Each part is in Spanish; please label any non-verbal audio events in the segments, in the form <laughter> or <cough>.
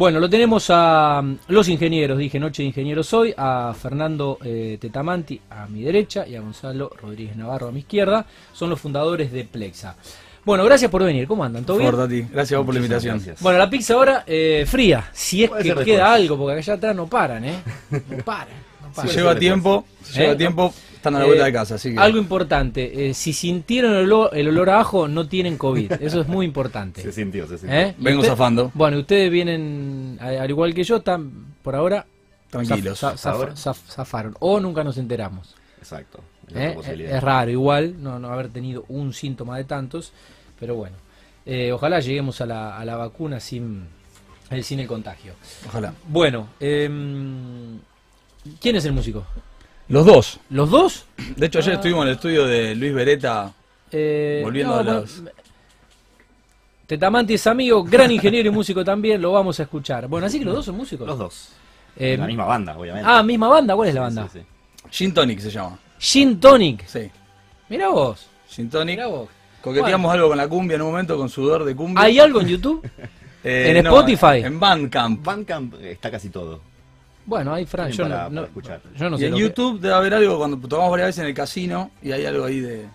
Bueno, lo tenemos a mm, los ingenieros, dije Noche de Ingenieros hoy, a Fernando eh, Tetamanti a mi derecha y a Gonzalo Rodríguez Navarro a mi izquierda. Son los fundadores de Plexa. Bueno, gracias por venir. ¿Cómo andan? ¿Todo bien? Por ti. Gracias a vos por la invitación. gracias. Bueno, la pizza ahora eh, fría, si es Puede que queda algo, porque allá atrás no paran, ¿eh? <laughs> No paran. Si paran. lleva tiempo, si lleva ¿Eh? tiempo, están a la Eh, vuelta de casa, así que. Algo importante, eh, si sintieron el olor, el olor a ajo, no tienen COVID. <laughs> Eso es muy importante. Se sintió, se sintió. ¿Eh? Vengo Usted- zafando. Bueno, ustedes vienen, al igual que yo, están por ahora Tranquilos. zaf- zaf- Ahora. zaf- zafaron. O nunca nos enteramos. Exacto. es ¿eh? raro, igual, no, no haber tenido un síntoma de tantos, pero bueno. Eh, ojalá lleguemos a la, a la vacuna sin el, sin el contagio. Ojalá. Bueno, em, ¿quién es el músico? Los dos. ¿Los dos? De hecho, ayer Ah. estuvimos en el estudio de Luis Beretta. Eh, Volviendo a bueno, los- Tetamanti es amigo, gran ingeniero y músico también, lo vamos a escuchar. Bueno, así que los dos son músicos. Los dos. Eh, la misma banda, obviamente. ah, misma banda, ¿cuál es la banda? sí, sí. Gin Tonic se llama. Gin Tonic. Sí. Mira vos, Gin Tonic. mira vos. Coqueteamos algo con la cumbia en un momento, con sudor de cumbia. ¿Hay algo en YouTube? <laughs> Eh, en no, Spotify? En Bandcamp. Bandcamp está casi todo. Bueno, hay Fran, yo para- no, no- para escuchar. yo no y sé en que- YouTube debe haber algo cuando tocamos varias veces en el casino y hay algo ahí de.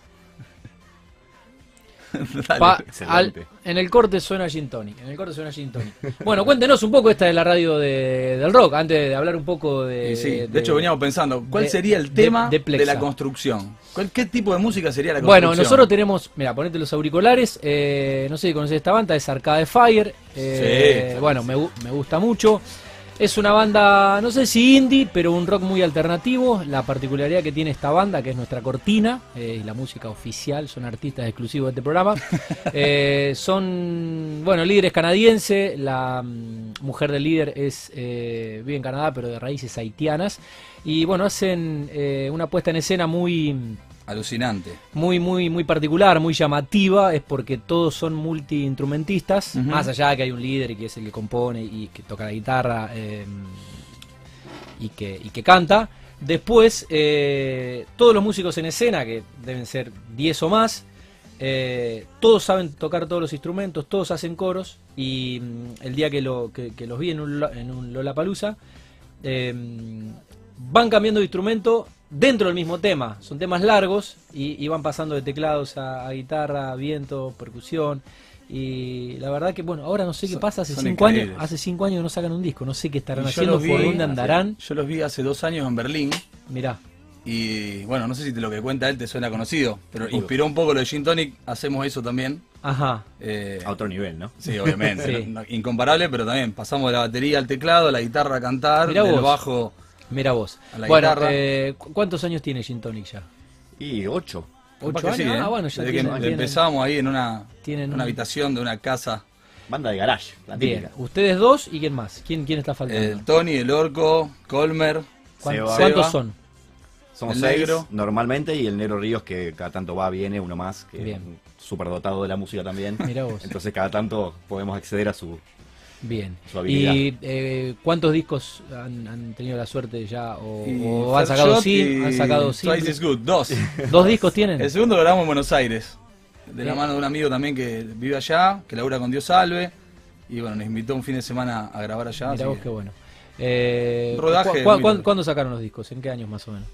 <laughs> Dale. Pa- al- en el corte suena Gin Tonic. En el corte suena Gin Tonic. Bueno, cuéntenos un poco esta de la radio de- del rock, antes de hablar un poco de. Y sí, de, hecho veníamos pensando, ¿cuál de- sería el tema de la construcción? ¿Cuál- ¿Qué tipo de música sería la construcción? Bueno, nosotros tenemos, mira, ponete los auriculares, eh, no sé si conoces esta banda, es Arcade Fire, eh, Sí, bueno, me, me gusta mucho. Es una banda, no sé si indie, pero un rock muy alternativo. La particularidad que tiene esta banda, que es nuestra cortina, eh, y la música oficial, son artistas exclusivos de este programa. <laughs> Eh, son, bueno, líderes canadiense, la mm, mujer del líder es, eh, vive en Canadá, pero de raíces haitianas. Y bueno, hacen eh, una puesta en escena muy Alucinante. muy, muy, muy particular, muy llamativa, es porque todos son multiinstrumentistas, Ujú. más allá de que hay un líder que es el que compone y que toca la guitarra eh, y, que, y que canta. Después, eh, todos los músicos en escena, que deben ser 10 o más, eh, todos saben tocar todos los instrumentos, todos hacen coros y mm, el día que, lo, que, que los vi en un, en un Lollapalooza, eh, van cambiando de instrumento dentro del mismo tema. Son temas largos y, y van pasando de teclados a, a guitarra, viento, percusión. Y la verdad que, bueno, ahora no sé qué pasa. Hace son cinco años, hace cinco años que no sacan un disco. No sé qué estarán haciendo, vi- por dónde andarán. Yo los vi hace dos años en Berlín Mirá, y bueno, no sé si te- lo que cuenta él te suena conocido, pero inspiró un poco lo de Gin Tonic, hacemos eso también. ajá. Eh, A otro nivel, ¿no? sí, obviamente, <laughs> Sí. incomparable, pero también pasamos de la batería al teclado, a la guitarra a cantar, Mirá del vos. bajo. Mira vos. A la Bueno, eh, ¿cu- ¿cuántos años tiene Gin Tonic ya? Y ocho. ¿Ocho sí, años? ¿eh? Ah, bueno, ya Desde tienen- que tienen- empezamos ahí en una, tienen una un- habitación de una casa. Banda de garage, la Bien, típica. ustedes dos y quién más. ¿Quién, quién está faltando? El Tony, el Orco, Colmer. ¿Cuán- Seba. ¿Cuántos Seba. son? Somos El seis negro. normalmente y el negro Ríos que cada tanto va, viene, uno más, que Bien. es un superdotado de la música también. Mirá vos. Entonces cada tanto podemos acceder a su... Bien. ¿Y eh, cuántos discos han, han tenido la suerte ya? ¿O, han sacado, y han sacado Twice singles? is Good, dos. <laughs> ¿Dos discos tienen? El segundo lo grabamos en Buenos Aires, de la mano de un amigo también que vive allá, que labura con Dios Salve. Y bueno, nos invitó un fin de semana a grabar allá. Mirá vos que qué bueno. Eh, rodaje ¿cu- muy cu- lindo. cuán- ¿Cuándo sacaron los discos? ¿En qué años más o menos?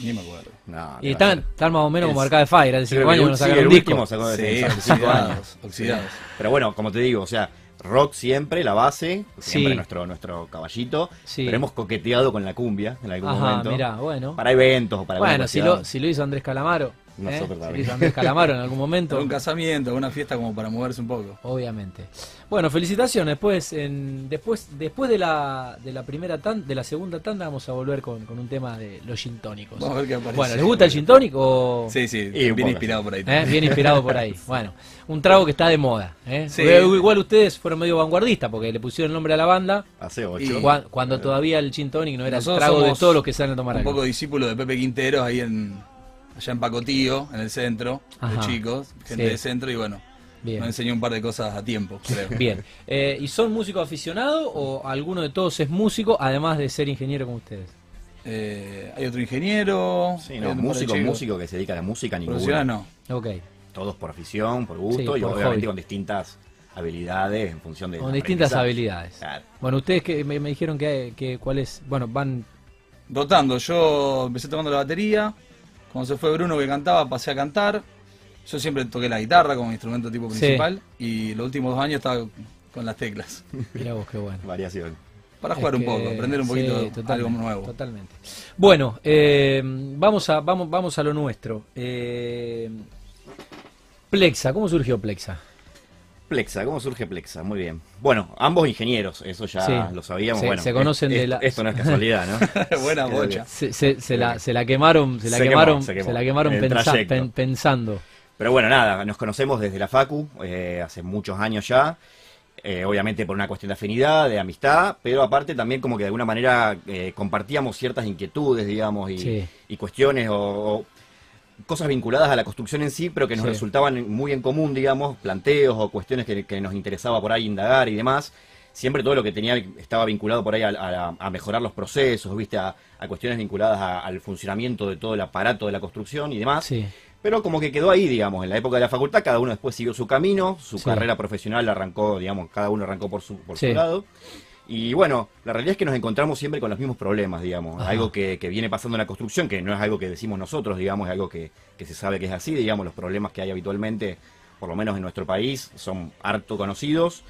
Ni me acuerdo. No, Y están, están más o menos como Arcade Fire, hace Creo 5 que años el no sí, sacaron Sí, años. oxidados, oxidados. Pero bueno, como te digo, o sea, rock siempre, la base, siempre Sí. nuestro, nuestro caballito. Sí. Pero hemos coqueteado con la cumbia en algún Ajá, momento. mirá, bueno. Para eventos o para Bueno, si lo, si lo hizo Andrés Calamaro. ¿Eh? Andrés Calamaro en algún <laughs> momento. Un casamiento, una fiesta como para moverse un poco. Obviamente. Bueno, felicitaciones. Después, en, después, después de la, de la primera tanda, de la segunda tanda, vamos a volver con, con un tema de los gin tónicos. Vamos a ver qué aparece. Bueno, ¿les gusta el gin tonic o Sí, sí, Y bien inspirado por ahí. eh? bien inspirado por ahí? <laughs> Bueno, un trago que está de moda. ¿eh? Sí. Eh, Igual ustedes fueron medio vanguardistas porque le pusieron el nombre a la banda Hace ocho. Y- cua- cuando todavía el gin tonic no era el trago de todos los que salen a tomar Un algo. poco discípulo de Pepe Quinteros ahí en allá en Pacotío, en el centro, Ajá. de chicos, gente Sí. de centro y bueno, Bien. nos enseñó un par de cosas a tiempo, <laughs> creo. Bien. Eh, ¿Y son músicos aficionados o alguno de todos es músico, además de ser ingeniero como ustedes? Eh, hay otro ingeniero, Sí, no, músico, músico que se dedica a la música, Profesional ninguno. no. Ok. Todos por afición, por gusto Sí, y por obviamente hobby. con distintas habilidades en función de... Con distintas habilidades. Claro. Bueno, ustedes que me, me dijeron que, que cuál es, bueno, van, Rotando, yo empecé tocando la batería. Cuando se fue Bruno que cantaba, pasé a cantar. Yo siempre toqué la guitarra como instrumento tipo Sí. principal. Y los últimos dos años estaba con las teclas. <laughs> mirá vos qué bueno. Variación. Para Es jugar un poco, aprender un sí, poquito algo totalmente, nuevo. Totalmente. Bueno, eh, vamos a vamos vamos a lo nuestro. Eh, Plexa, ¿cómo surgió Plexa? Plexa, ¿cómo surge Plexa? Muy bien. Bueno, ambos ingenieros, eso ya Sí. lo sabíamos. Se- bueno, se conocen es- de la- Esto no es casualidad, ¿no? <laughs> Buena bocha. Se, se- se la, se la quemaron, se la Se quemó, quemaron, se quemó. se la quemaron pensa- pen- pensando. Pero bueno, nada, nos conocemos desde la Facu, eh, hace muchos años ya. eh, obviamente por una cuestión de afinidad, de amistad, pero aparte también como que de alguna manera eh, compartíamos ciertas inquietudes, digamos, y, Sí. y cuestiones o, o cosas vinculadas a la construcción en sí, pero que nos Sí. resultaban muy en común, digamos, planteos o cuestiones que, que nos interesaba por ahí indagar y demás. Siempre todo lo que tenía estaba vinculado por ahí a, a- a mejorar los procesos, viste, a, a cuestiones vinculadas a- al funcionamiento de todo el aparato de la construcción y demás. Sí, Pero como que quedó ahí, digamos, en la época de la facultad, cada uno después siguió su camino, su Sí. carrera profesional arrancó, digamos, cada uno arrancó por su, por Sí. su lado. Y bueno, la realidad es que nos encontramos siempre con los mismos problemas, digamos. Ajá. Algo que, que viene pasando en la construcción, que no es algo que decimos nosotros, digamos, es algo que, que se sabe que es así, digamos, los problemas que hay habitualmente, por lo menos en nuestro país, son harto conocidos.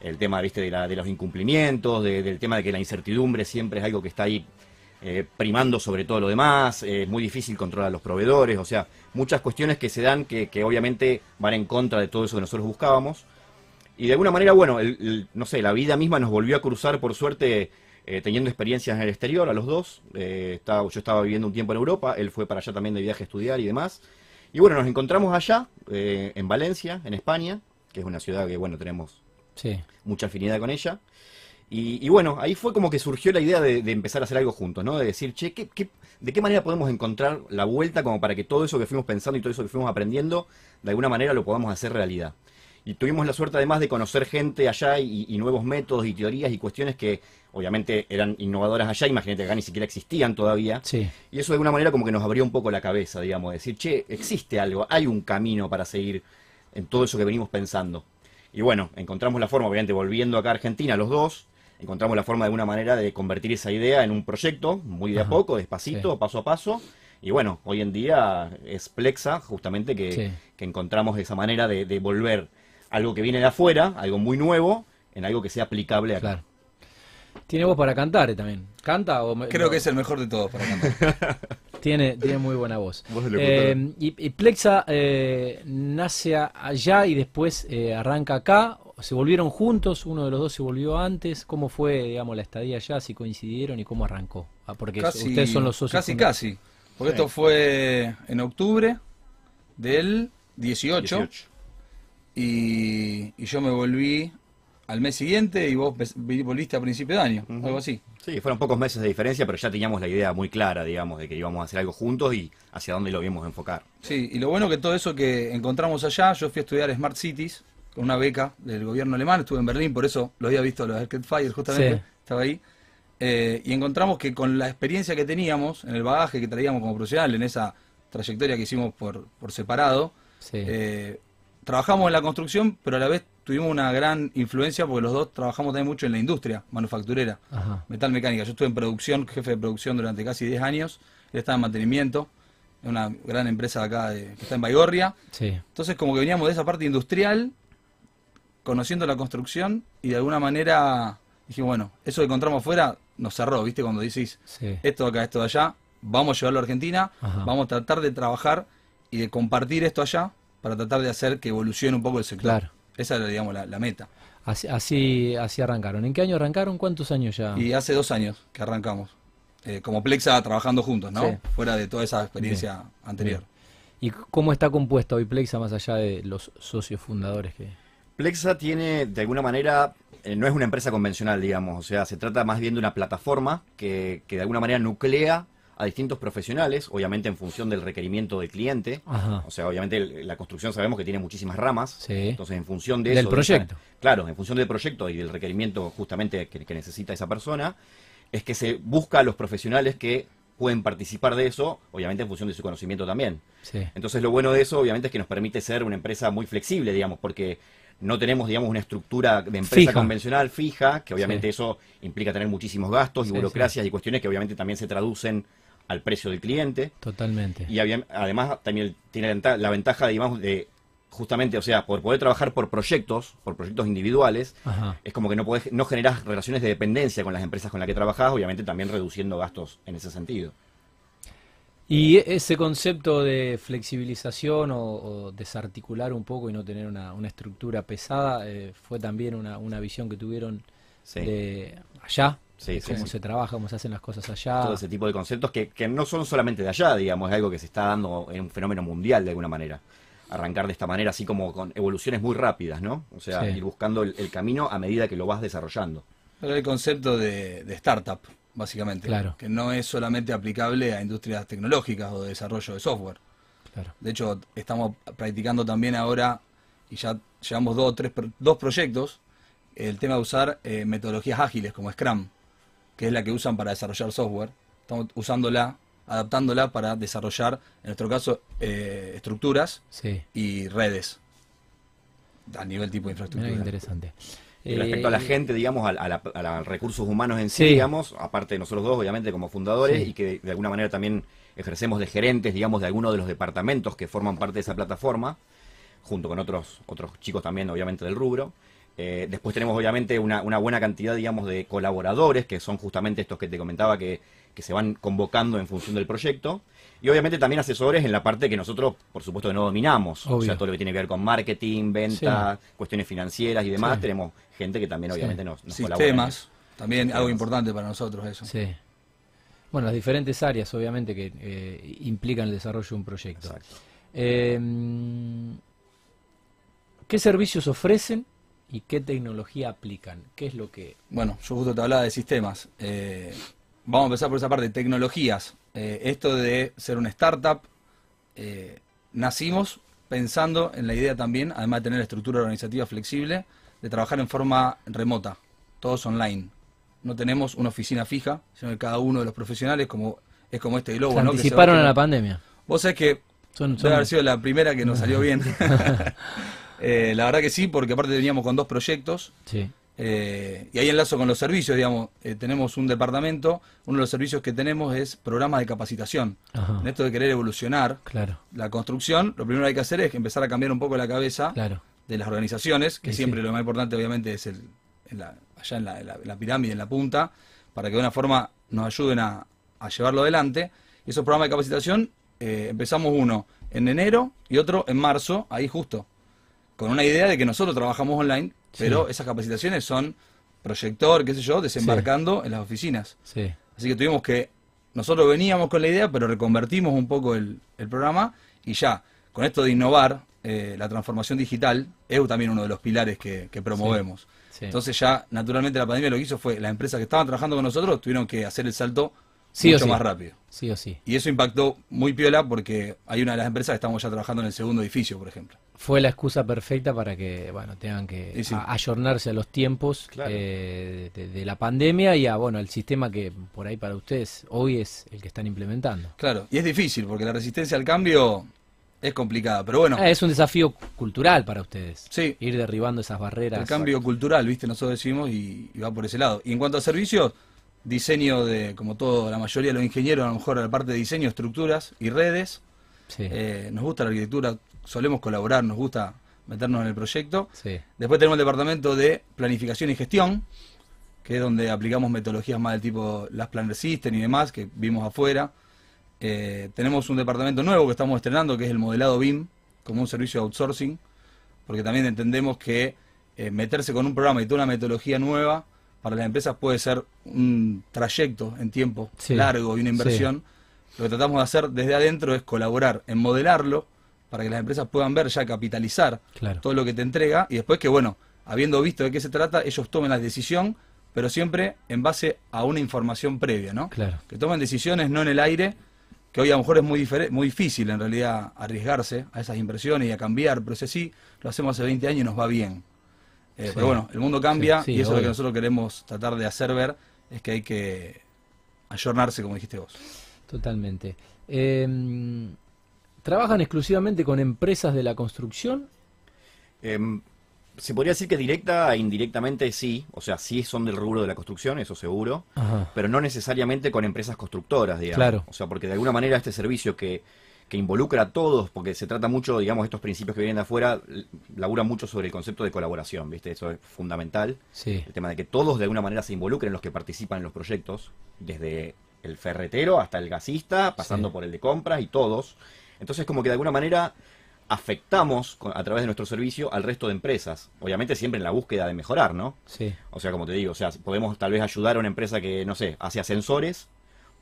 El tema, viste, de, la- de los incumplimientos, de- del tema de que la incertidumbre siempre es algo que está ahí eh, primando sobre todo lo demás, eh, es muy difícil controlar a los proveedores, o sea, muchas cuestiones que se dan que, que obviamente van en contra de todo eso que nosotros buscábamos. Y de alguna manera, bueno, el- el- no sé, la vida misma nos volvió a cruzar, por suerte, eh, teniendo experiencias en el exterior, a los dos. Eh, estaba- yo estaba viviendo un tiempo en Europa, él fue para allá también de viaje a estudiar y demás. Y bueno, nos encontramos allá, eh, en Valencia, en España, que es una ciudad que, bueno, tenemos sí. mucha afinidad con ella. Y, y bueno, ahí fue como que surgió la idea de, de empezar a hacer algo juntos, ¿no? De decir, che, ¿qué, qué- de qué manera podemos encontrar la vuelta como para que todo eso que fuimos pensando y todo eso que fuimos aprendiendo, de alguna manera lo podamos hacer realidad? Y tuvimos la suerte además de conocer gente allá y, y nuevos métodos y teorías y cuestiones que obviamente eran innovadoras allá, imagínate que acá ni siquiera existían todavía. Sí, Y eso de alguna manera como que nos abrió un poco la cabeza, digamos, decir, che, existe algo, hay un camino para seguir en todo eso que venimos pensando. Y bueno, encontramos la forma, obviamente volviendo acá a Argentina los dos, encontramos la forma de alguna manera de convertir esa idea en un proyecto, muy de a poco, despacito, Sí. paso a paso. Y bueno, hoy en día es Plexa, justamente, que, Sí. que encontramos esa manera de, de volver algo que viene de afuera, algo muy nuevo, en algo que sea aplicable acá. claro. Tiene voz para cantar eh, también. ¿Canta o me- Creo no? que es el mejor de todos para cantar. <laughs> Tiene, tiene muy buena voz. Eh, y, y Plexa eh, nace allá y después eh, arranca acá. ¿Se volvieron juntos? ¿Uno de los dos se volvió antes? ¿Cómo fue, digamos, la estadía allá? ¿Si coincidieron y cómo arrancó? Ah, porque casi, ustedes son los socios. Casi, casi. Porque Sí. esto fue en octubre del 18, 18. Y, y yo me volví al mes siguiente y vos volviste a principio de año, Ujú. algo así. Sí, fueron pocos meses de diferencia, pero ya teníamos la idea muy clara, digamos, de que íbamos a hacer algo juntos y hacia dónde lo íbamos a enfocar. Sí, y lo bueno que todo eso que encontramos allá, yo fui a estudiar Smart Cities con una beca del gobierno alemán, estuve en Berlín, por eso lo había visto a los Arcade Fire justamente, Sí. estaba ahí. Eh, y encontramos que con la experiencia que teníamos, en el bagaje que traíamos como profesional, en esa trayectoria que hicimos por, por separado, Sí. eh, trabajamos en la construcción, pero a la vez tuvimos una gran influencia porque los dos trabajamos también mucho en la industria manufacturera, Ajá. metal mecánica. Yo estuve en producción, jefe de producción durante casi 10 años, él estaba en mantenimiento, en una gran empresa de acá de- que está en Baigorria. Sí. Entonces como que veníamos de esa parte industrial, conociendo la construcción y de alguna manera dijimos, bueno, eso que encontramos afuera nos cerró, ¿viste? Cuando decís, Sí. esto de acá, esto de allá, vamos a llevarlo a Argentina, Ajá. vamos a tratar de trabajar y de compartir esto allá para tratar de hacer que evolucione un poco el sector. Claro. Esa era, digamos, la, la meta. Así, así, así arrancaron. ¿En qué año arrancaron? ¿Cuántos años ya? Y hace dos años que arrancamos, eh, como Plexa trabajando juntos, ¿no? Sí. Fuera de toda esa experiencia anterior. ¿Y cómo está compuesta hoy Plexa más allá de los socios fundadores que... Plexa tiene, de alguna manera, eh, no es una empresa convencional, digamos, o sea, se trata más bien de una plataforma que, que de alguna manera nuclea a distintos profesionales, obviamente en función del requerimiento del cliente. Ajá. O sea, obviamente la construcción sabemos que tiene muchísimas ramas. Sí. Entonces, en función de Del eso. proyecto. claro, en función del proyecto y del requerimiento justamente que, que necesita esa persona, es que se busca a los profesionales que pueden participar de eso, obviamente en función de su conocimiento también. Sí. Entonces lo bueno de eso obviamente es que nos permite ser una empresa muy flexible, digamos, porque no tenemos, digamos, una estructura de empresa Fija. convencional fija, que obviamente Sí. eso implica tener muchísimos gastos y Sí, burocracias y cuestiones que obviamente también se traducen al precio del cliente. Totalmente. Y había- además también tiene la venta- la ventaja, digamos, de justamente, o sea, por poder trabajar por proyectos, por proyectos individuales, Ajá. es como que no podés, no generás relaciones de dependencia con las empresas con las que trabajás, obviamente también reduciendo gastos en ese sentido. Y ese concepto de flexibilización o, o desarticular un poco y no tener una, una estructura pesada eh, fue también una, una visión que tuvieron Sí. de allá, Sí, de sí, cómo sí. se trabaja, cómo se hacen las cosas allá. Todo ese tipo de conceptos que, que no son solamente de allá, digamos, es algo que se está dando en un fenómeno mundial de alguna manera. Arrancar de esta manera, así como con evoluciones muy rápidas, ¿no? O sea, Sí. ir buscando el, el camino a medida que lo vas desarrollando. Pero el concepto de, de startup, básicamente. Claro. Que no es solamente aplicable a industrias tecnológicas o de desarrollo de software. Claro. De hecho, estamos practicando también ahora, y ya llevamos dos, o tres, dos proyectos, el tema de usar eh, metodologías ágiles como Scrum, que es la que usan para desarrollar software. Estamos usándola, adaptándola para desarrollar, en nuestro caso, eh, estructuras Sí, y redes a nivel tipo de infraestructura. qué interesante. Y respecto a la Eh, gente, digamos, a, a la- a la recursos humanos en sí, Sí. digamos, aparte de nosotros dos, obviamente, como fundadores, Sí. y que de alguna manera también ejercemos de gerentes, digamos, de algunos de los departamentos que forman parte de esa plataforma, junto con otros, otros chicos también, obviamente, del rubro. Eh, después tenemos, obviamente, una, una buena cantidad, digamos, de colaboradores, que son justamente estos que te comentaba que, que se van convocando en función del proyecto. Y obviamente también asesores en la parte que nosotros, por supuesto, que no dominamos. O sea, todo lo que tiene que ver con marketing, venta, cuestiones financieras y demás. Sí. Tenemos gente que también, Sí. obviamente, nos, nos colabora en Sistemas, eso. también algo importante para nosotros eso. Sí. Bueno, las diferentes áreas, obviamente, que eh, implican el desarrollo de un proyecto. Exacto. Eh, ¿Qué servicios ofrecen y qué tecnología aplican? ¿Qué es lo que... Bueno, yo justo te hablaba de sistemas. Eh, vamos a empezar por esa parte, tecnologías. Eh, esto de ser una startup, eh, nacimos pensando en la idea también, además de tener estructura organizativa flexible, de trabajar en forma remota, todos online. No tenemos una oficina fija, sino que cada uno de los profesionales, como es como este globo, se ¿no? Que se va anticiparon a la pandemia? Vos sabés que Son, Debe haber sido la primera que nos salió bien. <laughs> <laughs> Eh, la verdad que sí, porque aparte veníamos con dos proyectos. Sí, eh, y ahí enlazo con los servicios, digamos. Eh, tenemos un departamento, uno de los servicios que tenemos es programas de capacitación. Ajá. En esto de querer evolucionar claro, la construcción, lo primero que hay que hacer es empezar a cambiar un poco la cabeza claro. de las organizaciones, que siempre sí. lo más importante obviamente es el, en la- allá en la, en la- en la pirámide, en la punta, para que de una forma nos ayuden a, a llevarlo adelante. Y esos programas de capacitación eh, empezamos uno en enero y otro en marzo, ahí justo, con una idea de que nosotros trabajamos online, Sí. pero esas capacitaciones son proyector, qué sé yo, desembarcando en las oficinas. Sí, Así que tuvimos que, nosotros veníamos con la idea, pero reconvertimos un poco el, el programa y ya, con esto de innovar, eh, la transformación digital es también uno de los pilares que, que promovemos. sí. Entonces ya, naturalmente, la pandemia lo que hizo fue, las empresas que estaban trabajando con nosotros tuvieron que hacer el salto Sí o mucho sí. más rápido. sí o sí. Y eso impactó muy piola porque hay una de las empresas que estamos ya trabajando en el segundo edificio, por ejemplo. Fue la excusa perfecta para que, bueno, tengan que sí. a- ayornarse a los tiempos Claro. eh, de, de la pandemia y a, bueno, al sistema que por ahí para ustedes hoy es el que están implementando. Claro, y es difícil porque la resistencia al cambio es complicada, pero bueno, Ah, es un desafío cultural para ustedes. Sí. Ir derribando esas barreras. el cambio cultural, viste, nosotros decimos y, y va por ese lado. Y en cuanto a servicios, diseño de, como todo, la mayoría de los ingenieros, a lo mejor la parte de diseño, estructuras y redes. Sí, Eh, nos gusta la arquitectura, solemos colaborar, nos gusta meternos en el proyecto. sí, Después tenemos el departamento de planificación y gestión, que es donde aplicamos metodologías más del tipo las Planner System y demás, que vimos afuera. Eh, tenemos un departamento nuevo que estamos estrenando, que es el modelado BIM, como un servicio de outsourcing, porque también entendemos que eh, meterse con un programa y toda una metodología nueva para las empresas puede ser un trayecto en tiempo Sí, largo y una inversión. Lo que tratamos de hacer desde adentro es colaborar en modelarlo para que las empresas puedan ver ya capitalizar claro. todo lo que te entrega y después que, bueno, habiendo visto de qué se trata, ellos tomen la decisión, pero siempre en base a una información previa, ¿no? Claro. Que tomen decisiones no en el aire, que hoy a lo mejor es muy, muy difícil en realidad arriesgarse a esas inversiones y a cambiar, pero ese sí, lo hacemos hace 20 años y nos va bien. Eh, Sí. Pero bueno, el mundo cambia Sí, sí, y eso es lo que nosotros queremos tratar de hacer ver, es que hay que ayornarse, como dijiste vos. Totalmente. Eh, ¿Trabajan exclusivamente con empresas de la construcción? Em, se podría decir que directa e indirectamente sí, o sea, sí son del rubro de la construcción, eso seguro, Ajá. pero no necesariamente con empresas constructoras, digamos. Claro. O sea, porque de alguna manera este servicio que, que involucra a todos, porque se trata mucho, digamos, estos principios que vienen de afuera, labura mucho sobre el concepto de colaboración, ¿viste? Eso es fundamental. Sí. El tema de que todos de alguna manera se involucren los que participan en los proyectos, desde el ferretero hasta el gasista, pasando Sí. por el de compras y todos. Entonces, como que de alguna manera afectamos a través de nuestro servicio al resto de empresas. Obviamente siempre en la búsqueda de mejorar, ¿no? Sí. O sea, como te digo, o sea, podemos tal vez ayudar a una empresa que, no sé, hace ascensores,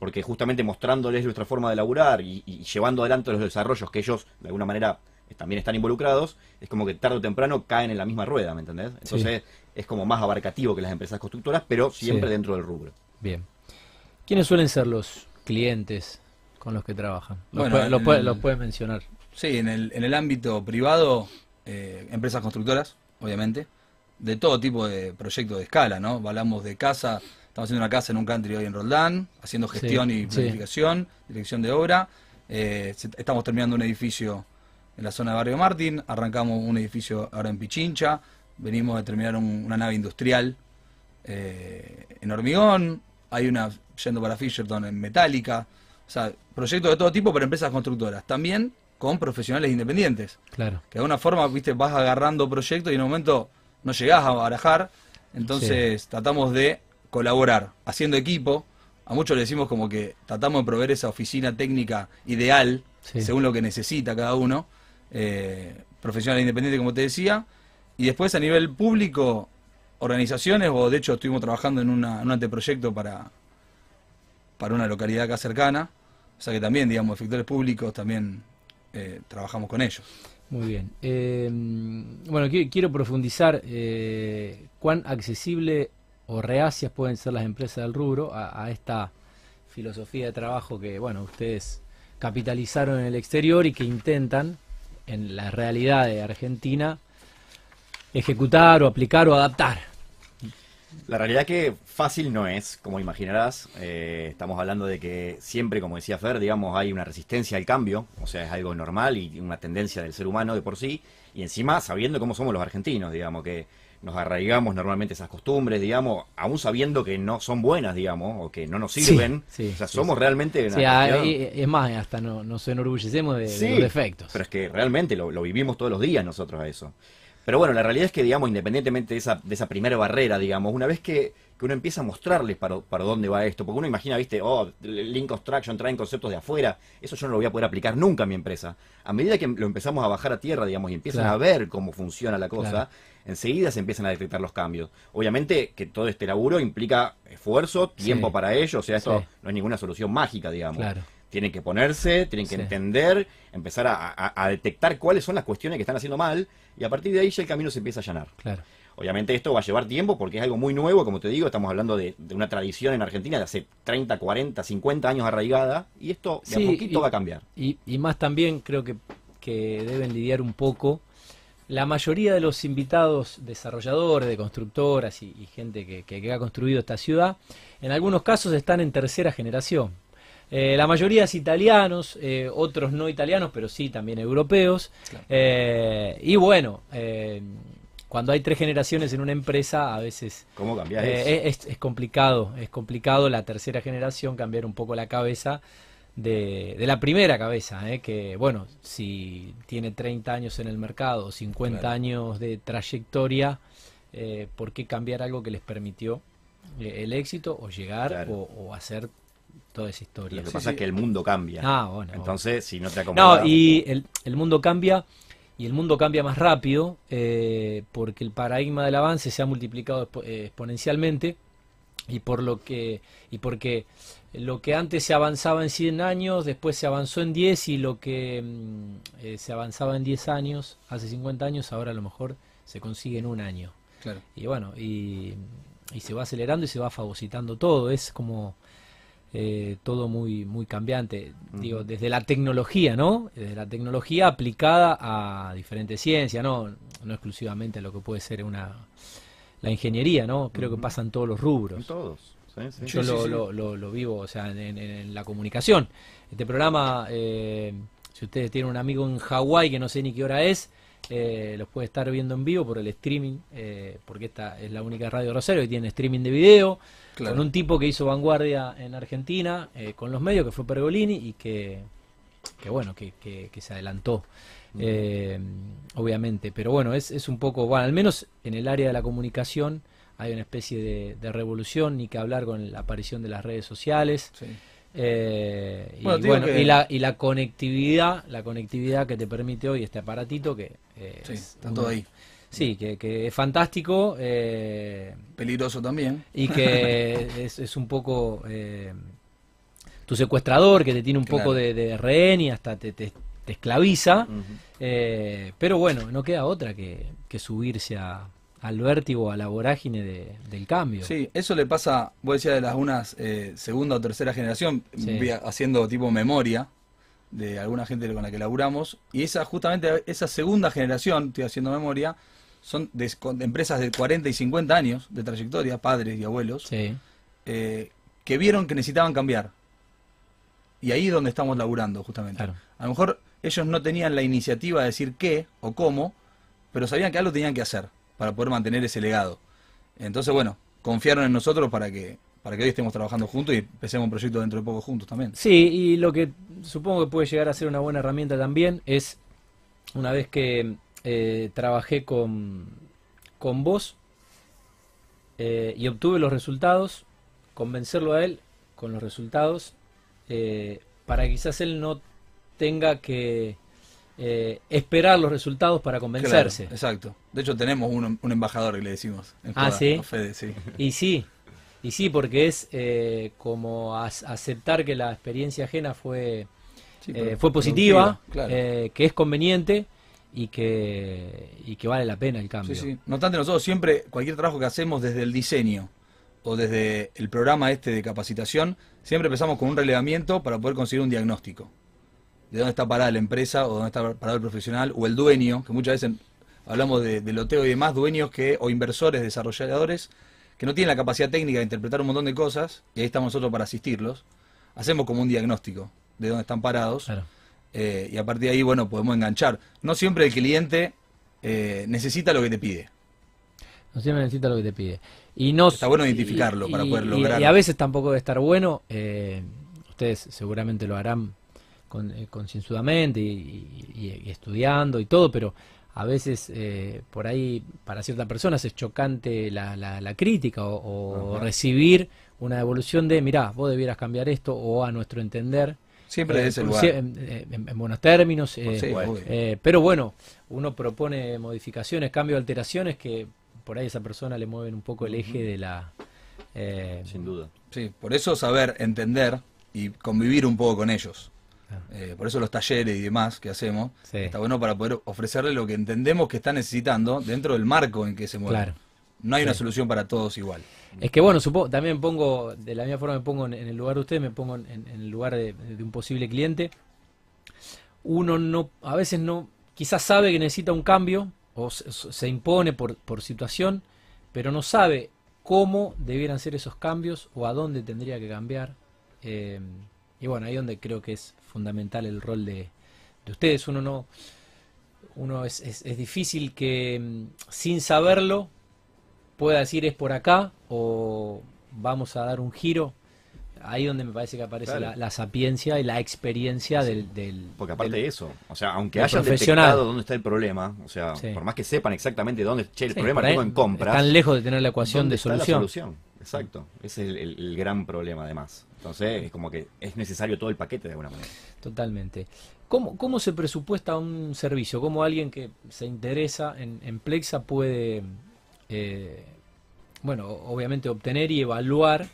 porque justamente mostrándoles nuestra forma de laburar y, y llevando adelante los desarrollos que ellos, de alguna manera, también están involucrados, es como que tarde o temprano caen en la misma rueda, ¿me entendés? Entonces, es como más abarcativo que las empresas constructoras, pero siempre Sí. dentro del rubro. Bien. ¿Quiénes suelen ser los clientes con los que trabajan? Los, Bueno, puede- los puede- el- los puedes mencionar. Sí, en el, en el ámbito privado, eh, empresas constructoras, obviamente, de todo tipo de proyectos de escala, ¿no? Hablamos de casa, estamos haciendo una casa en un country hoy en Roldán, haciendo Sí, gestión y sí. planificación, dirección de obra. Eh, estamos terminando un edificio en la zona de Barrio Martín, arrancamos un edificio ahora en Pichincha, venimos de terminar un- una nave industrial eh, en hormigón, hay una yendo para Fisherton en metálica, o sea, proyectos de todo tipo, pero empresas constructoras. También con profesionales independientes, Claro. que de alguna forma, viste, vas agarrando proyectos y en un momento no llegás a barajar, entonces tratamos de colaborar, haciendo equipo. A muchos le decimos como que tratamos de proveer esa oficina técnica ideal, Sí. según lo que necesita cada uno, eh, profesional independiente, como te decía, y después a nivel público, organizaciones, o de hecho estuvimos trabajando en una- un anteproyecto para, para una localidad acá cercana, o sea que también, digamos, efectores públicos, también eh, trabajamos con ellos. Muy bien. Eh, bueno, qui- quiero profundizar eh, cuán accesible o reacias pueden ser las empresas del rubro a, a esta filosofía de trabajo que, bueno, ustedes capitalizaron en el exterior y que intentan en la realidad de Argentina ejecutar o aplicar o adaptar. La realidad que fácil no es, como imaginarás. Eh, estamos hablando de que siempre, como decía Fer, digamos, hay una resistencia al cambio, o sea, es algo normal y una tendencia del ser humano de por sí. Y encima, sabiendo cómo somos los argentinos, digamos, que nos arraigamos normalmente esas costumbres, digamos, aún sabiendo que no son buenas, digamos, o que no nos sirven. sí, o sea, sí, somos realmente una ah, es más, hasta no, nos enorgullecemos de, los defectos. Pero es que realmente lo, lo vivimos todos los días nosotros a eso. Pero bueno, la realidad es que, digamos, independientemente de esa, de esa primera barrera, digamos, una vez que, que uno empieza a mostrarles para, para dónde va esto, porque uno imagina, viste, oh, Link Construction traen conceptos de afuera, eso yo no lo voy a poder aplicar nunca a mi empresa. A medida que lo empezamos a bajar a tierra, digamos, y empiezan Claro. a ver cómo funciona la cosa, Claro. enseguida se empiezan a detectar los cambios. Obviamente que todo este laburo implica esfuerzo, tiempo Sí. para ello, o sea, esto Sí. no es ninguna solución mágica, digamos. Claro. Tienen que ponerse, tienen que Sí. entender, empezar a, a- a detectar cuáles son las cuestiones que están haciendo mal y a partir de ahí ya el camino se empieza a allanar. Claro. Obviamente esto va a llevar tiempo porque es algo muy nuevo, como te digo, estamos hablando de, de una tradición en Argentina de hace 30, 40, 50 años arraigada y esto de Sí, a poquito y- va a cambiar. Y, y más también creo que, que deben lidiar un poco. La mayoría de los invitados desarrolladores, de constructoras y, y gente que, que- que ha construido esta ciudad, en algunos casos están en tercera generación. Eh, la mayoría es italianos, eh, otros no italianos, pero sí también europeos. Claro. Eh, y bueno, cuando hay tres generaciones en una empresa, a veces ¿Cómo es, es complicado, es complicado la tercera generación cambiar un poco la cabeza de, de la primera cabeza, que bueno, si tiene 30 años en el mercado, 50 Claro. años de trayectoria, ¿por qué cambiar algo que les permitió el éxito o llegar Claro. o, o hacer toda esa historia? Lo que Sí, pasa sí. es que el mundo cambia. Ah, bueno. Entonces, si no te acomodas... No, y el, el mundo cambia y el mundo cambia más rápido eh, porque el paradigma del avance se ha multiplicado expo- eh, exponencialmente y por lo que y porque lo que antes se avanzaba en 100 años después se avanzó en 10 y lo que mm, eh, se avanzaba en 10 años hace 50 años ahora a lo mejor se consigue en un año Claro. y bueno y, y se va acelerando y se va fagocitando todo es como eh, todo muy muy cambiante digo desde la tecnología no desde la tecnología aplicada a diferentes ciencias no no exclusivamente a lo que puede ser una la ingeniería no creo que Ujú. pasa en todos los En rubros todos. sí, sí. yo Sí, lo, sí, sí. Lo, lo- lo vivo o sea en, en- en la comunicación este programa eh, si ustedes tienen un amigo en Hawái que no sé ni qué hora es eh, los puede estar viendo en vivo por el streaming, eh, porque esta es la única radio Rosario que tiene streaming de video, Claro. con un tipo que hizo vanguardia en Argentina, eh, con los medios, que fue Pergolini, y que, que bueno, que, que- que se adelantó, eh, obviamente. Pero bueno, es, es un poco, bueno, al menos en el área de la comunicación hay una especie de, de revolución, ni que hablar con la aparición de las redes sociales. Sí. Eh, y, Bueno, y, la, y la conectividad, la conectividad que te permite hoy este aparatito que eh, Sí, es está todo ahí. Sí, que, que es fantástico eh, Peligroso también. y que <laughs> es, es un poco eh, tu secuestrador, que te tiene un poco de, de rehén y hasta te, te- te esclaviza. Eh, pero bueno, no queda otra que, que subirse a- al vértigo, a la vorágine de- del cambio. Sí, eso le pasa, vos decías de las unas eh, segunda o tercera generación, Sí. haciendo tipo memoria de alguna gente con la que laburamos, y esa justamente esa segunda generación, estoy haciendo memoria, son de, empresas de 40 y 50 años de trayectoria, padres y abuelos, Sí, eh, que vieron que necesitaban cambiar. Y ahí es donde estamos laburando, justamente. Claro. A lo mejor ellos no tenían la iniciativa de decir qué o cómo, pero sabían que algo tenían que hacer para poder mantener ese legado. Entonces, bueno, confiaron en nosotros para que, para que hoy estemos trabajando juntos y empecemos un proyecto dentro de poco juntos también. Sí, y lo que supongo que puede llegar a ser una buena herramienta también es, una vez que eh, trabajé con, con vos eh, y obtuve los resultados, convencerlo a él con los resultados, eh, para que quizás él no tenga que eh, esperar los resultados para convencerse. Claro, exacto. De hecho, tenemos un, un embajador que le decimos. en Ah, Joda, ¿sí? a Fede, sí. Y sí, y sí, porque es eh, como as- aceptar que la experiencia ajena fue Sí, eh, fue positiva, claro. eh, que es conveniente y que, y que vale la pena el cambio. Sí, sí. No obstante, nosotros siempre, cualquier trabajo que hacemos desde el diseño o desde el programa este de capacitación, siempre empezamos con un relevamiento para poder conseguir un diagnóstico. De dónde está parada la empresa o dónde está parado el profesional o el dueño, que muchas veces hablamos de, de loteo y demás, dueños que o inversores, desarrolladores, que no tienen la capacidad técnica de interpretar un montón de cosas, y ahí estamos nosotros para asistirlos. Hacemos como un diagnóstico de dónde están parados. Claro. Eh, y a partir de ahí, bueno, podemos enganchar. No siempre el cliente eh, necesita lo que te pide. No siempre necesita lo que te pide. Y no, Está bueno identificarlo para poder y- lograr. Y a veces tampoco debe estar bueno, eh, ustedes seguramente lo harán con, concienzudamente y, y- y estudiando y todo, pero a veces eh, por ahí para ciertas personas es chocante la, la- la crítica o, recibir una devolución de, mirá, vos debieras cambiar esto o a nuestro entender. Siempre eh, de ese por lugar. en, en- en buenos términos. eh, Sí, eh, pero bueno, uno propone modificaciones, cambios, alteraciones que por ahí a esa persona le mueven un poco el eje de la... eh, Sin duda. Sí, por eso saber entender y convivir un poco con ellos. Claro. Eh, por eso los talleres y demás que hacemos, Sí. está bueno para poder ofrecerle lo que entendemos que está necesitando dentro del marco en que se mueve. Claro. No hay una solución para todos igual. Es que bueno, supongo, también pongo, de la misma forma me pongo en, en el lugar de ustedes, me pongo en, en el lugar de, de un posible cliente. Uno no, a veces no, quizás sabe que necesita un cambio o se, se impone por, por situación, pero no sabe cómo debieran ser esos cambios o a dónde tendría que cambiar. Eh, y bueno, ahí donde creo que es fundamental el rol de, de ustedes. Uno no, uno es, es, es difícil que mm, sin saberlo pueda decir es por acá o vamos a dar un giro. Ahí donde me parece que aparece Claro. la, la sapiencia y la experiencia del, del- Porque aparte del- de eso, o sea, aunque hayan detectado dónde está el problema, o sea, Sí. por más que sepan exactamente dónde, che, el Sí, problema ahí tengo en compras, Están lejos de tener la ecuación ¿dónde de la solución. Exacto, ese es el, el- el gran problema además. Entonces, es como que es necesario todo el paquete de alguna manera. Totalmente. ¿Cómo, ¿Cómo se presupuesta un servicio? ¿Cómo alguien que se interesa en, en Plexa puede, eh, bueno, obviamente obtener y evaluar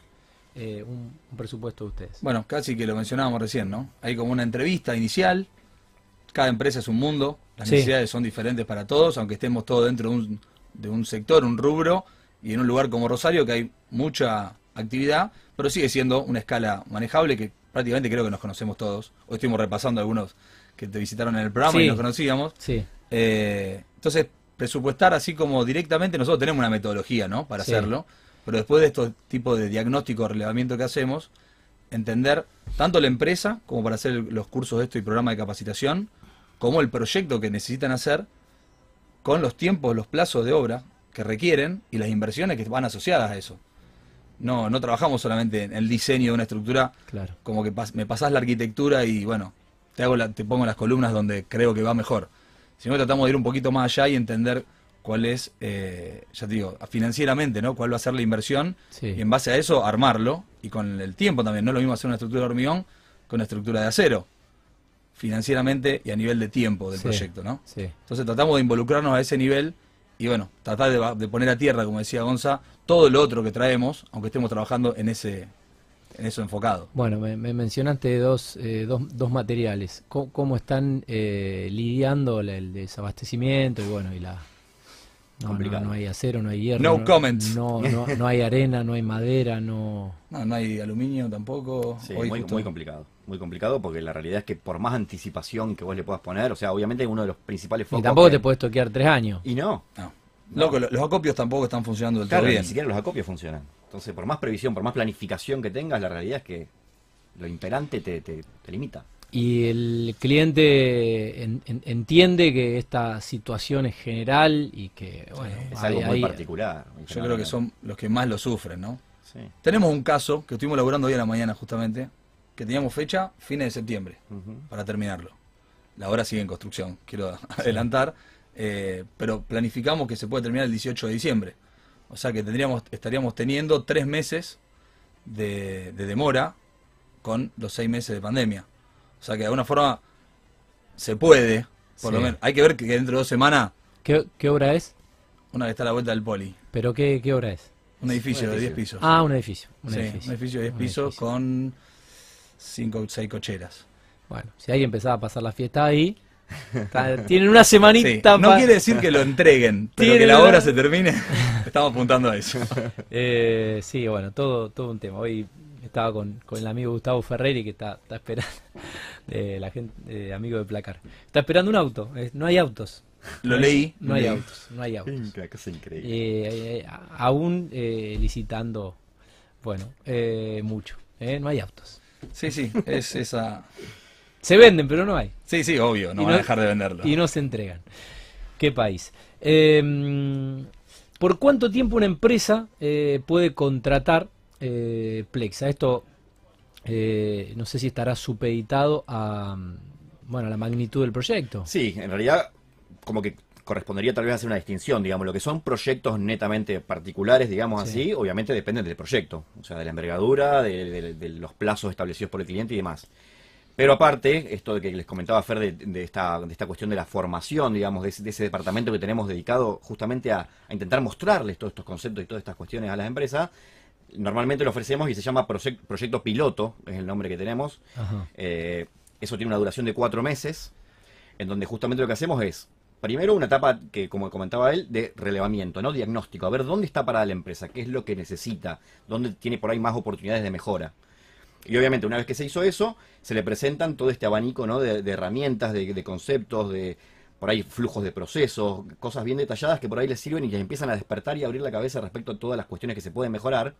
eh, un, un presupuesto de ustedes? Bueno, casi que lo mencionábamos recién, ¿no? Hay como una entrevista inicial, cada empresa es un mundo, las Sí. necesidades son diferentes para todos, aunque estemos todos dentro de un, de un sector, un rubro, y en un lugar como Rosario que hay mucha actividad, pero sigue siendo una escala manejable que prácticamente creo que nos conocemos todos. Hoy estuvimos repasando algunos que te visitaron en el programa Sí. y nos conocíamos. Sí, Eh, entonces, presupuestar así como directamente, nosotros tenemos una metodología, ¿no? Para Sí. hacerlo. Pero después de estos tipos de diagnóstico relevamiento que hacemos, entender tanto la empresa, como para hacer los cursos de esto y programa de capacitación, como el proyecto que necesitan hacer, con los tiempos, los plazos de obra que requieren y las inversiones que van asociadas a eso. No, no trabajamos solamente en el diseño de una estructura, Claro. como que pas- me pasás la arquitectura y bueno, te, hago la- te pongo las columnas donde creo que va mejor. Sino que tratamos de ir un poquito más allá y entender cuál es, eh, ya te digo, financieramente, ¿no? Cuál va a ser la inversión Sí. y en base a eso armarlo y con el tiempo también. No es lo mismo hacer una estructura de hormigón con una estructura de acero, financieramente y a nivel de tiempo del Sí. proyecto, ¿no? Sí. Entonces tratamos de involucrarnos a ese nivel y bueno, tratar de, de poner a tierra, como decía Gonza, todo lo otro que traemos, aunque estemos trabajando en ese en eso enfocado. Bueno, me, me mencionaste dos, eh, dos, dos materiales. ¿Cómo, cómo están eh, lidiando el desabastecimiento y bueno, y la... No, no, Complicado. no hay acero, no hay hierro. No comments. No, no, no hay arena, no hay madera, no... <laughs> No, no hay aluminio tampoco. Sí, Hoy muy, justo- muy complicado. Muy complicado porque la realidad es que por más anticipación que vos le puedas poner, o sea, obviamente uno de los principales focos. Y tampoco que- te puedes toquear tres años. Y no. No. Loco, lo- los acopios tampoco están funcionando del Claro, todo ni bien. siquiera los acopios funcionan. Entonces, por más previsión, por más planificación que tengas, la realidad es que lo imperante te, te- te limita. Y el cliente en- en- entiende que esta situación es general y que, bueno, Es hay- algo muy hay- particular. Yo creo que son los que más lo sufren, ¿no? Sí. Tenemos un caso que estuvimos laburando hoy a la mañana justamente, que teníamos fecha fines de septiembre para terminarlo. La obra sigue en construcción, quiero adelantar, eh, pero planificamos que se puede terminar el 18 de diciembre. O sea que tendríamos, estaríamos teniendo tres meses de, de demora con los seis meses de pandemia. O sea que de alguna forma se puede, por lo menos. Hay que ver que dentro de dos semanas, ¿Qué, qué obra es? una que está a la vuelta del poli, ¿Pero qué, qué obra es? un edificio de 10 edificio. pisos. Ah, un edificio. Un Sí, edificio. un edificio de 10 Un pisos edificio. con 5 o 6 cocheras. Bueno, si alguien empezaba a pasar la fiesta ahí, <laughs> tienen una semanita Sí, no quiere decir que lo entreguen, <laughs> pero que la obra se termine. <laughs> Estamos apuntando a eso. Eh, sí, bueno, todo, todo un tema. Hoy estaba con, con el amigo Gustavo Ferreri que está, está esperando, de la gente, eh, amigo de Placar. Está esperando un auto. eh, no hay autos. Lo No hay- leí. No hay leí. autos. No hay autos. Una cosa increíble. Eh, eh, a- aún eh, licitando, bueno, eh, mucho. eh, no hay autos. Sí, sí, es esa. Se venden, pero no hay. Sí, sí, obvio, no Y van no- a dejar de venderlo. Y no se entregan. ¿Qué país? Eh, ¿Por cuánto tiempo una empresa eh, puede contratar eh, Plexa? Esto eh, no sé si estará supeditado a, mm, bueno, a la magnitud del proyecto. Sí, en realidad, como que correspondería tal vez hacer una distinción, digamos, lo que son proyectos netamente particulares, digamos Sí. así, obviamente dependen del proyecto, o sea, de la envergadura, de, de- de los plazos establecidos por el cliente y demás. Pero aparte, esto de que les comentaba Fer de, de esta, de esta cuestión de la formación, digamos, de ese, de ese departamento que tenemos dedicado justamente a, a intentar mostrarles todos estos conceptos y todas estas cuestiones a las empresas, normalmente lo ofrecemos y se llama proyec- proyecto piloto, es el nombre que tenemos, eh, eso tiene una duración de cuatro meses, en donde justamente lo que hacemos es, primero una etapa que, como comentaba él, de relevamiento, ¿no? Diagnóstico, a ver dónde está parada la empresa, qué es lo que necesita, dónde tiene por ahí más oportunidades de mejora. Y obviamente, una vez que se hizo eso, se le presentan todo este abanico de, herramientas, de, de conceptos, de por ahí flujos de procesos, cosas bien detalladas que por ahí les sirven y les empiezan a despertar y abrir la cabeza respecto a todas las cuestiones que se pueden mejorar.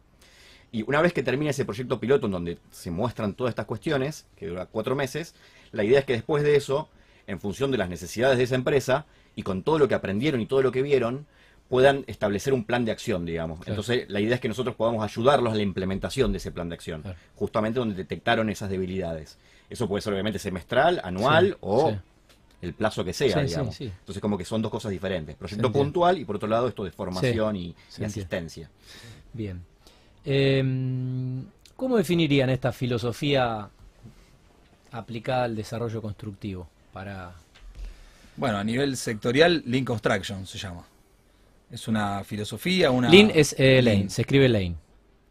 Y una vez que termine ese proyecto piloto en donde se muestran todas estas cuestiones, que dura cuatro meses, la idea es que después de eso, en función de las necesidades de esa empresa y con todo lo que aprendieron y todo lo que vieron, puedan establecer un plan de acción, digamos. Claro. Entonces, la idea es que nosotros podamos ayudarlos a la implementación de ese plan de acción, Claro. justamente donde detectaron esas debilidades. Eso puede ser obviamente semestral, anual Sí, o sí. el plazo que sea, Sí, digamos. Entonces, como que son dos cosas diferentes. Proyecto puntual y por otro lado esto de formación y- asistencia. Bien. Eh, ¿Cómo definirían esta filosofía aplicada al desarrollo constructivo? Para Bueno, a nivel sectorial, Lean Construction se llama. Es una filosofía, una. Lean es eh, Lane, Lean. se escribe Lane.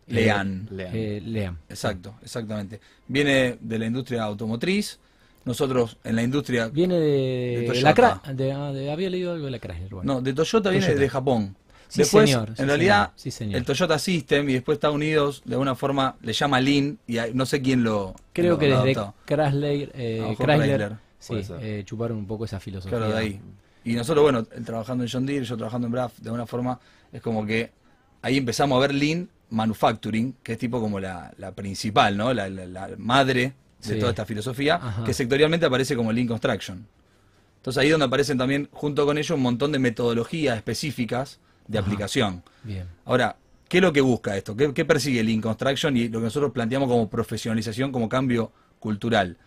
Lean. Eh, Lean. eh, Lean. Exacto, exactamente. Viene de la industria automotriz. Nosotros en la industria. Viene de, De Toyota. la Cra- de- ah, de- había leído algo de la Chrysler. bueno. No, de Toyota viene de Japón. Sí, después, señor, en sí, realidad, señor, sí, señor. el Toyota System y después Estados Unidos de alguna forma le llama Lean y hay- no sé quién lo. Creo lo- que lo desde. Chrysler, eh, Chrysler, sí, eh, chuparon un poco esa filosofía. Claro, de ahí. Y nosotros, bueno, trabajando en John Deere, yo trabajando en BRAF, de alguna forma, es como que ahí empezamos a ver Lean Manufacturing, que es tipo como la, la principal, ¿no? La, la- la madre de Sí. toda esta filosofía, Ajá. que sectorialmente aparece como Lean Construction. Entonces ahí es donde aparecen también, junto con ello, un montón de metodologías específicas de Ajá. aplicación. Bien. Ahora, ¿qué es lo que busca esto? ¿Qué, qué persigue Lean Construction y lo que nosotros planteamos como profesionalización, como cambio cultural?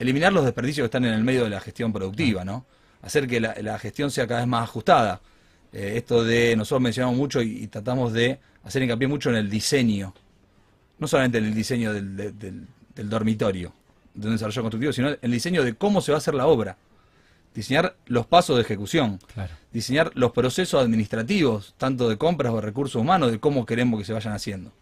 Eliminar los desperdicios que están en el medio de la gestión productiva, ¿no? Hacer que la, la gestión sea cada vez más ajustada. Eh, esto de, nosotros mencionamos mucho y, y tratamos de hacer hincapié mucho en el diseño. No solamente en el diseño del, de- del- del dormitorio, de un desarrollo constructivo, sino en el diseño de cómo se va a hacer la obra. Diseñar los pasos de ejecución Claro. diseñar los procesos administrativos, tanto de compras o de recursos humanos, de cómo queremos que se vayan haciendo.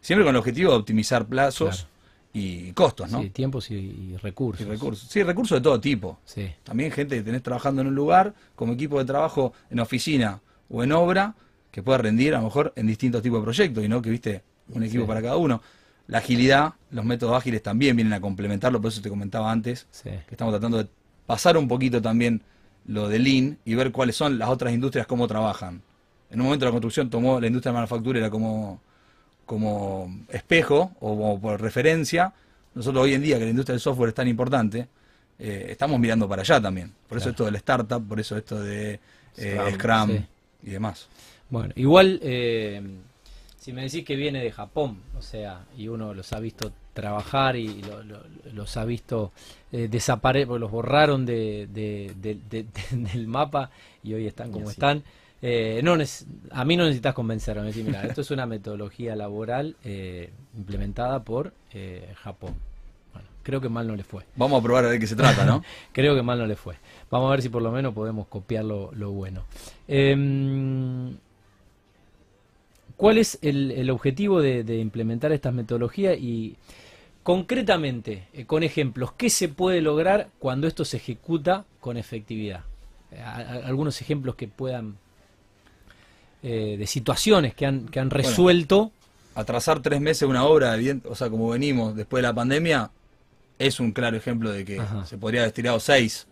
Siempre con el objetivo de optimizar plazos. Y costos, ¿no? Sí, tiempos y, y recursos. Y recursos. Sí, recursos de todo tipo. Sí. También gente que tenés trabajando en un lugar, como equipo de trabajo en oficina o en obra, que pueda rendir a lo mejor en distintos tipos de proyectos y no que, viste, un equipo Sí. para cada uno. La agilidad, los métodos ágiles también vienen a complementarlo, por eso te comentaba antes, Sí. que estamos tratando de pasar un poquito también lo de Lean y ver cuáles son las otras industrias, cómo trabajan. En un momento la construcción tomó la industria manufacturera como, como espejo o como por referencia. Nosotros hoy en día, que la industria del software es tan importante, eh, estamos mirando para allá también. Por eso Claro. esto del startup, por eso esto de eh, Scrum, Scrum, sí. y demás. Bueno, igual, eh, si me decís que viene de Japón, o sea, y uno los ha visto trabajar y lo- lo- los ha visto eh, desaparecer, porque los borraron de, de- de- de- de- <laughs> del mapa y hoy están como están. Eh, no a mí no necesitas convencerme, decir, mira, esto es una metodología laboral eh, implementada por eh, Japón. Bueno, creo que mal no le fue. Vamos a probar a ver qué se trata, ¿no? <laughs> Creo que mal no le fue. Vamos a ver si por lo menos podemos copiar lo, lo bueno. Em, ¿Cuál es el, el objetivo de, de implementar estas metodologías y concretamente, con ejemplos, qué se puede lograr cuando esto se ejecuta con efectividad? Algunos ejemplos que puedan, eh, de situaciones que han, que han resuelto. Atrasar tres meses una obra, o sea, como venimos después de la pandemia, es un claro ejemplo de que Ajá. se podría haber estirado seis.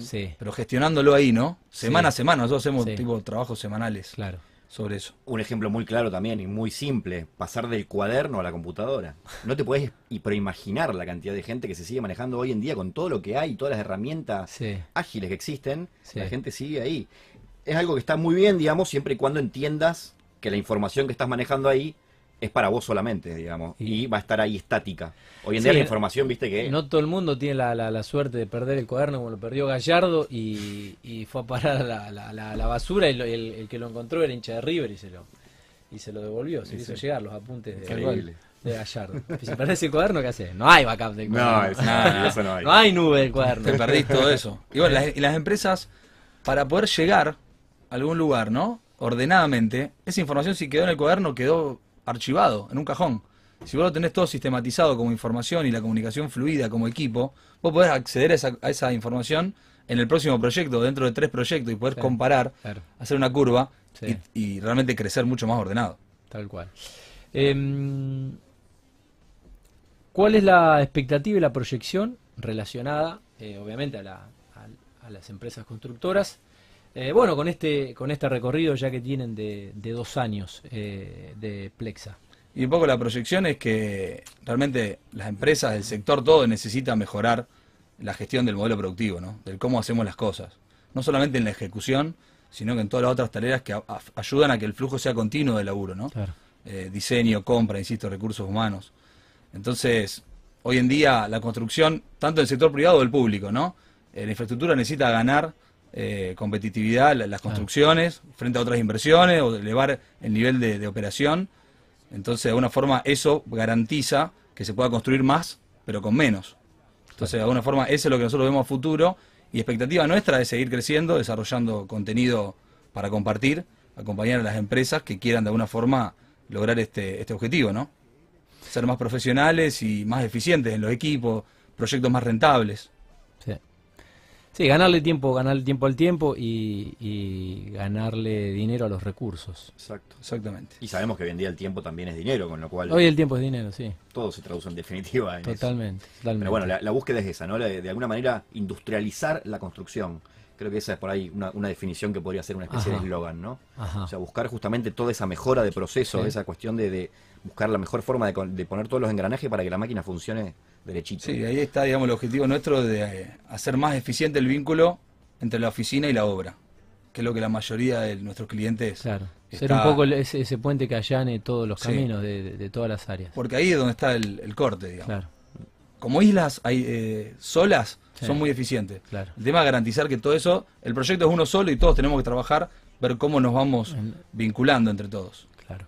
Sí, pero gestionándolo ahí, ¿no? Semana Sí. a semana, nosotros hacemos Sí. tipo trabajos semanales claro. sobre eso. Un ejemplo muy claro también y muy simple, pasar del cuaderno a la computadora. No te puedes y imaginar la cantidad de gente que se sigue manejando hoy en día con todo lo que hay, todas las herramientas Sí, ágiles que existen, Sí. la gente sigue ahí. Es algo que está muy bien, digamos, siempre y cuando entiendas que la información que estás manejando ahí es para vos solamente, digamos, Y- y va a estar ahí estática. Hoy en Sí, día la no- información, viste que... No todo el mundo tiene la, la- la suerte de perder el cuaderno como lo perdió Gallardo y, y fue a parar a la, la- la- la basura y lo- el, el que lo encontró era hincha de River y se lo, y se lo devolvió, se Sí, hizo sí. llegar los apuntes de, Gallardo. Y si perdés el cuaderno, ¿qué haces? No hay backup del No, cuaderno. es- Nada. eso no hay. <laughs> No hay nube del cuaderno. Te perdís todo eso. Y bueno, las, y las empresas, para poder llegar algún lugar, ¿no? Ordenadamente, esa información si quedó en el cuaderno quedó archivado en un cajón. Si vos lo tenés todo sistematizado como información y la comunicación fluida como equipo, vos podés acceder a esa, a esa información en el próximo proyecto, dentro de tres proyectos, y poder Sí. comparar, Claro, hacer una curva Sí. y, y realmente crecer mucho más ordenado. tal cual. Em, ¿Cuál es la expectativa y la proyección relacionada, eh, obviamente, a, la- a- a las empresas constructoras? Eh, bueno, con este, con este recorrido ya que tienen de, de dos años eh, de Plexa. Y un poco la proyección es que realmente las empresas, el sector todo necesita mejorar la gestión del modelo productivo, ¿no? Del cómo hacemos las cosas. No solamente en la ejecución, sino que en todas las otras tareas que a- a- ayudan a que el flujo sea continuo de laburo, ¿no? Claro. Eh, diseño, compra, insisto, recursos humanos. Entonces, hoy en día la construcción, tanto en el sector privado o el público, ¿no? Eh, la infraestructura necesita ganar eh, competitividad, la- las Claro. construcciones, frente a otras inversiones o elevar el nivel de, de operación. Entonces, de alguna forma, eso garantiza que se pueda construir más, pero con menos. Entonces, de alguna forma, eso es lo que nosotros vemos a futuro. Y expectativa nuestra es seguir creciendo, desarrollando contenido para compartir, acompañar a las empresas que quieran de alguna forma lograr este, este objetivo, ¿no? Ser más profesionales y más eficientes en los equipos, proyectos más rentables. Sí. Ganarle tiempo, ganarle tiempo al tiempo y, y ganarle dinero a los recursos. Exacto. Exactamente. Y sabemos que hoy en día el tiempo también es dinero, con lo cual Hoy el tiempo es dinero, sí, todo se traduce en definitiva en eso. totalmente. totalmente. Pero bueno, la, la búsqueda es esa, ¿no? De, de alguna manera industrializar la construcción. Creo que esa es por ahí una, una definición que podría ser una especie Ajá. de eslogan, ¿no? Ajá. O sea, buscar justamente toda esa mejora de proceso, Sí. esa cuestión de, de buscar la mejor forma de, con- de poner todos los engranajes para que la máquina funcione derechito. Sí, ahí está, digamos, el objetivo nuestro de eh, hacer más eficiente el vínculo entre la oficina y la obra, que es lo que la mayoría de nuestros clientes... Claro. Ser está- un poco ese, ese puente que allane todos los Sí. caminos de, de- de todas las áreas. Porque ahí es donde está el, el corte, digamos. Claro, Como islas hay, eh, solas Sí. son muy eficientes. claro. El tema es garantizar que todo eso, el proyecto es uno solo y todos tenemos que trabajar, ver cómo nos vamos En- vinculando entre todos. Claro.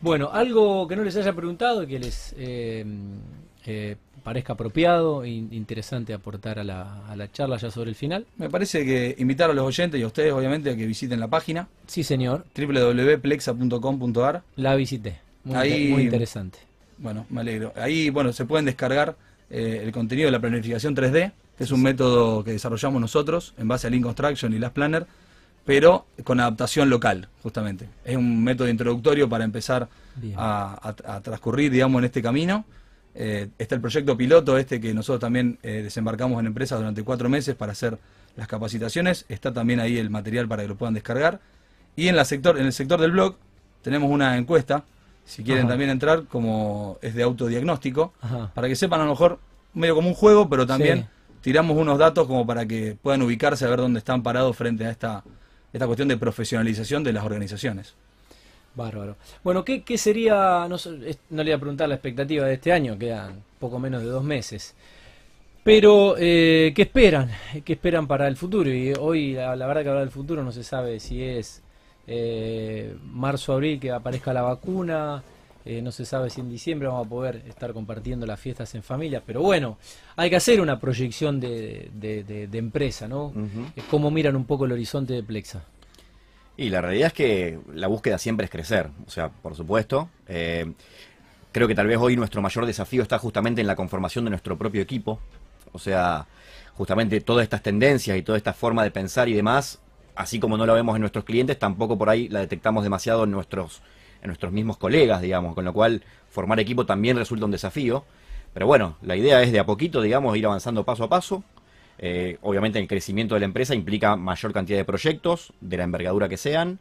Bueno, algo que no les haya preguntado y que les eh, eh, parezca apropiado e in- interesante aportar a la, a la charla ya sobre el final. Me parece que invitar a los oyentes y a ustedes, obviamente, a que visiten la página Sí, señor, www.plexa.com.ar. la visité. Muy, Ahí- muy interesante. Bueno, me alegro. Ahí, bueno, se pueden descargar eh, el contenido de la planificación 3D, que es un método que desarrollamos nosotros en base a Lean Construction y Last Planner, pero con adaptación local, justamente. Es un método introductorio para empezar Bien. a, a- a transcurrir, digamos, en este camino. Eh, está el proyecto piloto, este que nosotros también eh, desembarcamos en empresas durante cuatro meses para hacer las capacitaciones. Está también ahí el material para que lo puedan descargar. Y en, la sector, en el sector del blog tenemos una encuesta, si quieren Ajá. también entrar, como es de autodiagnóstico, Ajá. para que sepan a lo mejor medio como un juego, pero también Sí. tiramos unos datos como para que puedan ubicarse a ver dónde están parados frente a esta, esta cuestión de profesionalización de las organizaciones. Bárbaro. Bueno, ¿qué, qué sería, no, no le voy a preguntar la expectativa de este año, quedan poco menos de dos meses, pero eh, ¿qué esperan? ¿Qué esperan para el futuro? Y hoy la, la verdad que hablar del futuro no se sabe si es eh, marzo, abril que aparezca la vacuna, eh, no se sabe si en diciembre vamos a poder estar compartiendo las fiestas en familia, pero bueno, hay que hacer una proyección de, de- de- de empresa, ¿no? Ujú. Eh, ¿Cómo miran un poco el horizonte de Plexa? Y la realidad es que la búsqueda siempre es crecer, o sea, por supuesto. eh, creo que tal vez hoy nuestro mayor desafío está justamente en la conformación de nuestro propio equipo. O sea, justamente todas estas tendencias y toda esta forma de pensar y demás, así como no la vemos en nuestros clientes, tampoco por ahí la detectamos demasiado en nuestros, en nuestros mismos colegas, digamos, con lo cual formar equipo también resulta un desafío. Pero bueno, la idea es de a poquito, digamos, ir avanzando paso a paso. Eh, obviamente el crecimiento de la empresa implica mayor cantidad de proyectos, de la envergadura que sean,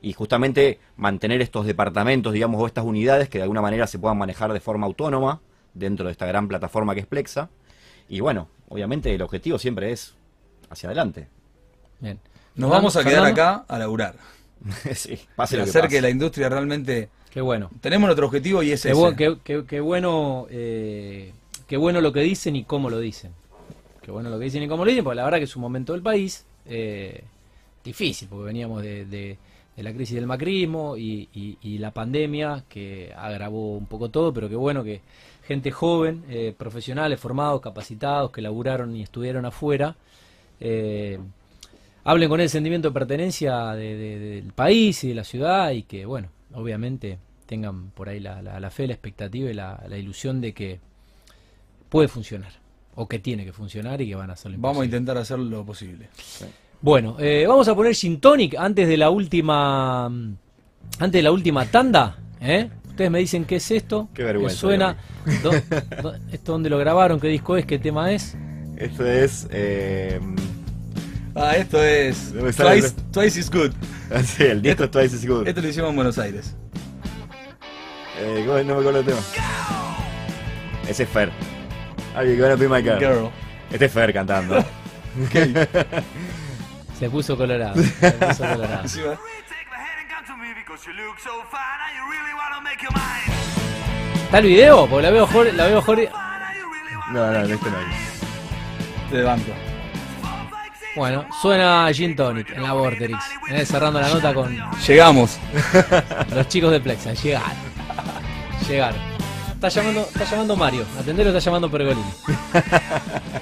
y justamente mantener estos departamentos, digamos, o estas unidades que de alguna manera se puedan manejar de forma autónoma dentro de esta gran plataforma que es Plexa. Y bueno, obviamente el objetivo siempre es hacia adelante. Bien. Nos vamos a quedar acá a laburar, <laughs> sí, pase y lo que hacer pase. que la industria realmente... Qué bueno. Tenemos nuestro objetivo y es Qué, ese. bu- qué- qué- qué bueno, eh, qué bueno lo que dicen y cómo lo dicen. Qué bueno lo que dicen y cómo lo dicen, porque la verdad que es un momento del país eh, difícil, porque veníamos de, la crisis del macrismo y, la pandemia que agravó un poco todo, pero qué bueno que gente joven, eh, profesionales, formados, capacitados, que laburaron y estudiaron afuera, eh, hablen con el sentimiento de pertenencia de- de- del país y de la ciudad y que, bueno, obviamente tengan por ahí la, fe, la expectativa y la ilusión de que puede funcionar o que tiene que funcionar y que van a hacerlo Vamos a intentar hacer lo posible. Bueno, eh, vamos a poner Gin Tonic antes de la última mm, antes de la última tanda, ¿eh? Ustedes me dicen qué es esto. Qué vergüenza, ¿Qué suena? Do- do- ¿Esto dónde lo grabaron? ¿Qué disco es? ¿Qué tema es? Esto es... eh, Ah, esto es Twice, Twice is Good. <laughs> sí, el disco es Twice is Good. Esto lo hicimos en Buenos Aires. Eh, ¿cómo es? no me acuerdo el tema. Ese es Fer. Are you gonna be my girl? Girl. Este es Fer cantando. <laughs> Se puso colorado. <laughs> Se puso colorado. Así va. Take my hand and come to me because you look so fine and you really wanna make your mind. ¿Está el video? Porque la veo Jorge, la veo Jorge. No, no, este no hay. mind. De banco. Bueno, suena Gin Tonic en la Vorterix. ¿eh? Cerrando la nota con Llegamos. los chicos de Plexa. Llegaron. <laughs> Llegaron. Está llamando, está llamando Mario. Atendelo, está llamando Pergolini. <laughs>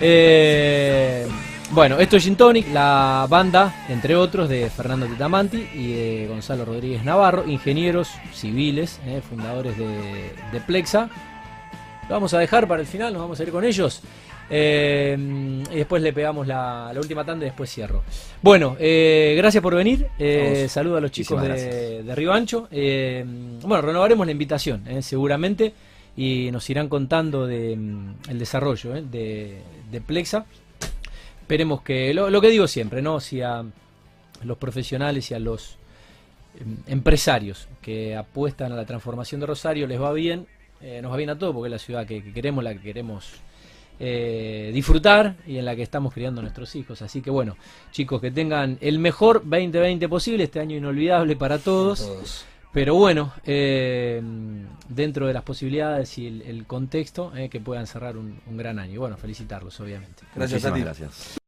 Eh, bueno, esto es Gin Tonic, la banda, entre otros, de Fernando Titamanti y de Gonzalo Rodríguez Navarro, ingenieros civiles, eh, fundadores de, de Plexa. Lo vamos a dejar para el final, nos vamos a ir con ellos. Eh, y después le pegamos la, la última tanda y después cierro. Bueno, gracias por venir. Saludo a los chicos de, de Río Ancho. Bueno, renovaremos la invitación, seguramente, y nos irán contando de, mm, el desarrollo eh, de, de Plexa. Esperemos que, lo, que digo siempre, ¿no? Si a los profesionales y a los em, empresarios que apuestan a la transformación de Rosario les va bien, eh, nos va bien a todos porque es la ciudad que, que queremos, la que queremos eh, disfrutar y en la que estamos criando a nuestros hijos. Así que bueno, chicos, que tengan el mejor 2020 posible, este año inolvidable para. Todos. Pero bueno, eh, dentro de las posibilidades y el, el contexto, eh, que puedan cerrar un, un gran año. Y bueno, felicitarlos, obviamente. Gracias, Muchísimas Tati. gracias.